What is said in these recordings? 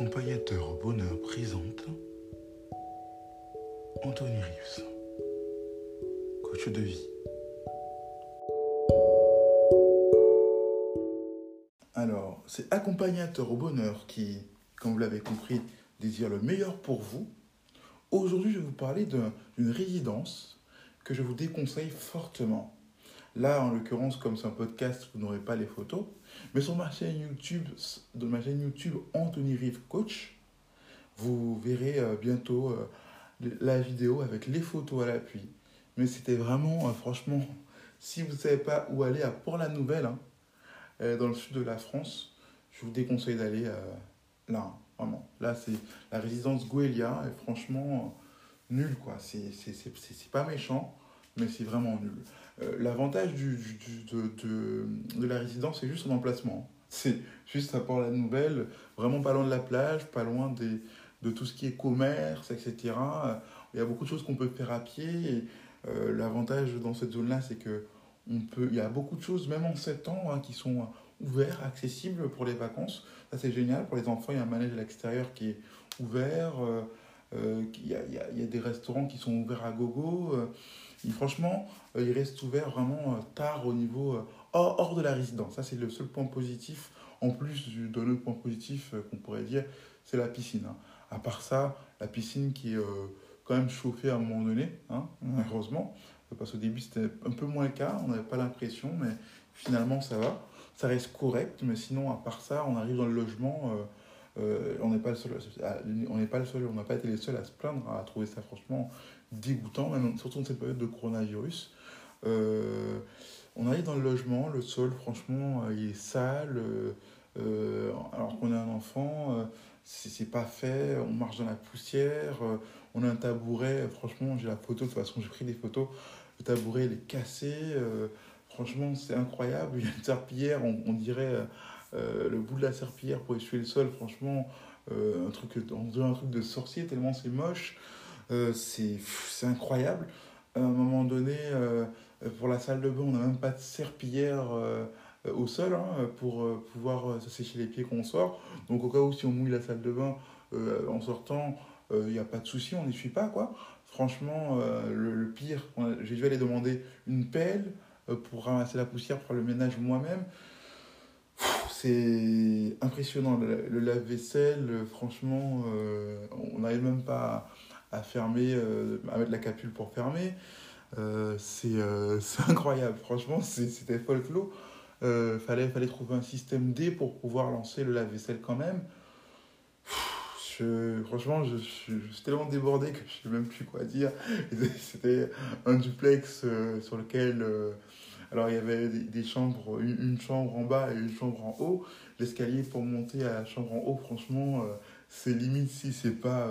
Accompagnateur au bonheur présente Anthony Rives, coach de vie. Alors, c'est Accompagnateur au bonheur qui, comme vous l'avez compris, désire le meilleur pour vous. Aujourd'hui, je vais vous parler d'une résidence que je vous déconseille fortement. Là, en l'occurrence, comme c'est un podcast, vous n'aurez pas les photos. Mais sur ma chaîne YouTube, de ma chaîne YouTube Anthony Rive Coach, vous verrez euh, bientôt euh, la vidéo avec les photos à l'appui. Mais c'était vraiment, euh, franchement, si vous ne savez pas où aller à Port-la-Nouvelle, hein, dans le sud de la France, je vous déconseille d'aller là, hein, vraiment. Là, c'est la résidence Goelia, et franchement, nul, quoi. C'est pas méchant, mais c'est vraiment nul. Euh, l'avantage du, de, de, la résidence, c'est juste son emplacement. C'est juste à Port-la-Nouvelle, vraiment pas loin de la plage, pas loin des, de tout ce qui est commerce, etc. Il y a beaucoup de choses qu'on peut faire à pied. Euh, l'avantage dans cette zone-là, c'est que on peut, il y a beaucoup de choses, même en 7 ans, hein, qui sont ouverts, accessibles pour les vacances. Ça, c'est génial. Pour les enfants, il y a un manège à l'extérieur qui est ouvert. Euh, il, y a, il, y a, des restaurants qui sont ouverts à gogo franchement, euh, il reste ouvert vraiment euh, tard au niveau euh, hors, de la résidence. Ça, c'est le seul point positif. En plus d'un autre point positif qu'on pourrait dire, c'est la piscine. Hein. À part ça, la piscine qui est quand même chauffée à un moment donné, hein, heureusement, parce qu'au début c'était un peu moins le cas, on n'avait pas l'impression, mais finalement ça va. Ça reste correct, mais sinon, à part ça, on arrive dans le logement. On n'est pas le seul, on n'est pas le seul, on n'a pas été les seuls à se plaindre, à trouver ça franchement dégoûtant, surtout dans cette période de coronavirus. Euh, on arrive dans le logement, le sol, franchement, euh, il est sale. Euh, alors qu'on a un enfant, c'est pas fait, on marche dans la poussière, on a un tabouret, franchement, j'ai la photo, de toute façon, j'ai pris des photos. Le tabouret, il est cassé, franchement, c'est incroyable. Il y a une serpillière, on, dirait le bout de la serpillière pour essuyer le sol, franchement, un truc, un truc de sorcier tellement c'est moche. Euh, c'est incroyable. À un moment donné, euh, pour la salle de bain, on n'a même pas de serpillière euh, au sol hein, pour pouvoir sécher les pieds quand on sort. Donc au cas où si on mouille la salle de bain en sortant, il n'y a pas de souci, on n'y suit pas quoi. Franchement, le, pire, j'ai dû aller demander une pelle pour ramasser la poussière, pour le ménage moi-même. C'est impressionnant, le, lave-vaisselle, franchement, on n'arrive même pas à fermer, euh, à mettre la capule pour fermer. Euh, euh, c'est incroyable, franchement, c'était folklore. Euh, fallait, fallait trouver un système D pour pouvoir lancer le lave-vaisselle quand même. Je, franchement, je, suis tellement débordé que je ne sais même plus quoi dire. C'était un duplex sur lequel. Alors, il y avait des, chambres, une, chambre en bas et une chambre en haut. L'escalier pour monter à la chambre en haut, franchement, c'est limite si c'est pas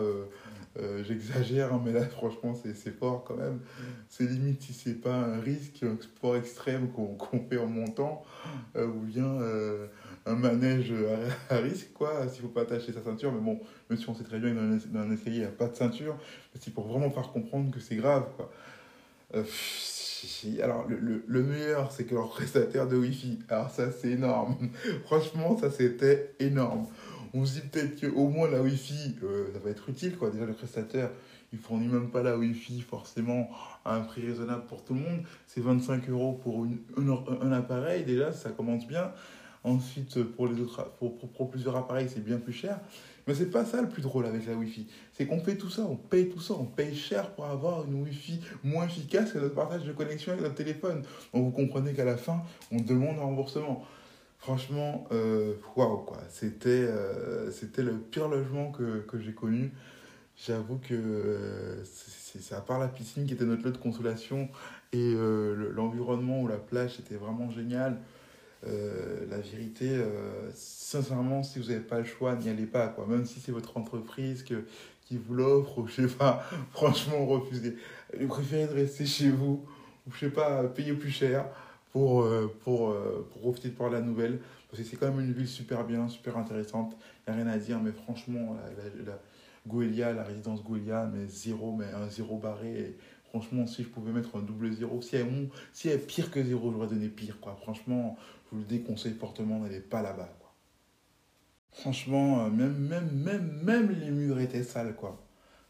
euh, j'exagère, hein, mais là, franchement, c'est fort quand même. C'est limite si c'est pas un risque, un sport extrême qu'on fait en montant, euh, ou bien euh, un manège à, risque, quoi, s'il faut pas attacher sa ceinture. Mais bon, même si on sait très bien que dans un, escalier, il n'y a pas de ceinture, c'est pour vraiment faire comprendre que c'est grave, quoi. Alors, le, le meilleur, c'est que leur prestataire de Wi-Fi, alors ça, c'est énorme. Franchement, ça, c'était énorme on se dit peut-être qu'au moins la Wi-Fi, euh, ça va être utile. Quoi. Déjà, le prestataire, il fournit même pas la Wi-Fi forcément à un prix raisonnable pour tout le monde. C'est 25 euros pour un appareil, déjà, ça commence bien. Ensuite, pour, les autres, pour, plusieurs appareils, c'est bien plus cher. Mais c'est pas ça le plus drôle avec la Wi-Fi. C'est qu'on fait tout ça, on paye tout ça, on paye cher pour avoir une Wi-Fi moins efficace que notre partage de connexion avec notre téléphone. Donc vous comprenez qu'à la fin, on demande un remboursement. Franchement, euh, waouh, quoi. C'était, euh, c'était le pire logement que, que j'ai connu. J'avoue que euh, c'est, à part la piscine qui était notre lieu de consolation et l'environnement ou la plage était vraiment génial. La vérité, sincèrement, si vous n'avez pas le choix, n'y allez pas. Quoi. Même si c'est votre entreprise qui vous l'offre, ou je sais pas, franchement, refusez. Préférez de rester chez vous, ou je sais pas, payer plus cher pour, euh, pour, euh, pour profiter de voir la nouvelle. Parce que c'est quand même une ville super bien, super intéressante. Il n'y a rien à dire, mais franchement, la, la, la résidence Gouelia, mais zéro, mais un zéro barré. Franchement, si je pouvais mettre un double zéro, si elle, si est pire que zéro, j'aurais donné pire. Quoi. Franchement, je vous le déconseille fortement, n'allez pas là-bas. Franchement, euh, même, même, même, même les murs étaient sales, quoi.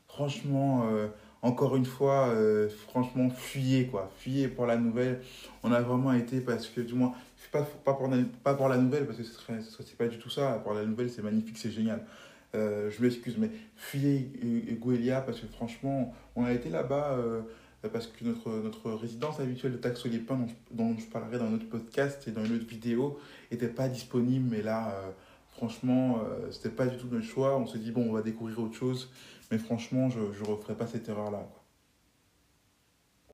Franchement, euh, encore une fois, euh, franchement, fuyez, quoi. Fuyez pour la nouvelle. On a vraiment été, parce que, du moins, pas, pas, pour, pas pour la nouvelle, parce que ce serait pas du tout ça. Pour la nouvelle, c'est magnifique, c'est génial. Je m'excuse, mais fuyez Gouelia, parce que franchement, on a été là-bas parce que notre, notre résidence habituelle de les dont, dont je parlerai dans un autre podcast et dans une autre vidéo, n'était pas disponible, mais là Franchement, euh, c'était pas du tout notre choix. On s'est dit, bon, on va découvrir autre chose. Mais franchement, je ne referai pas cette erreur-là.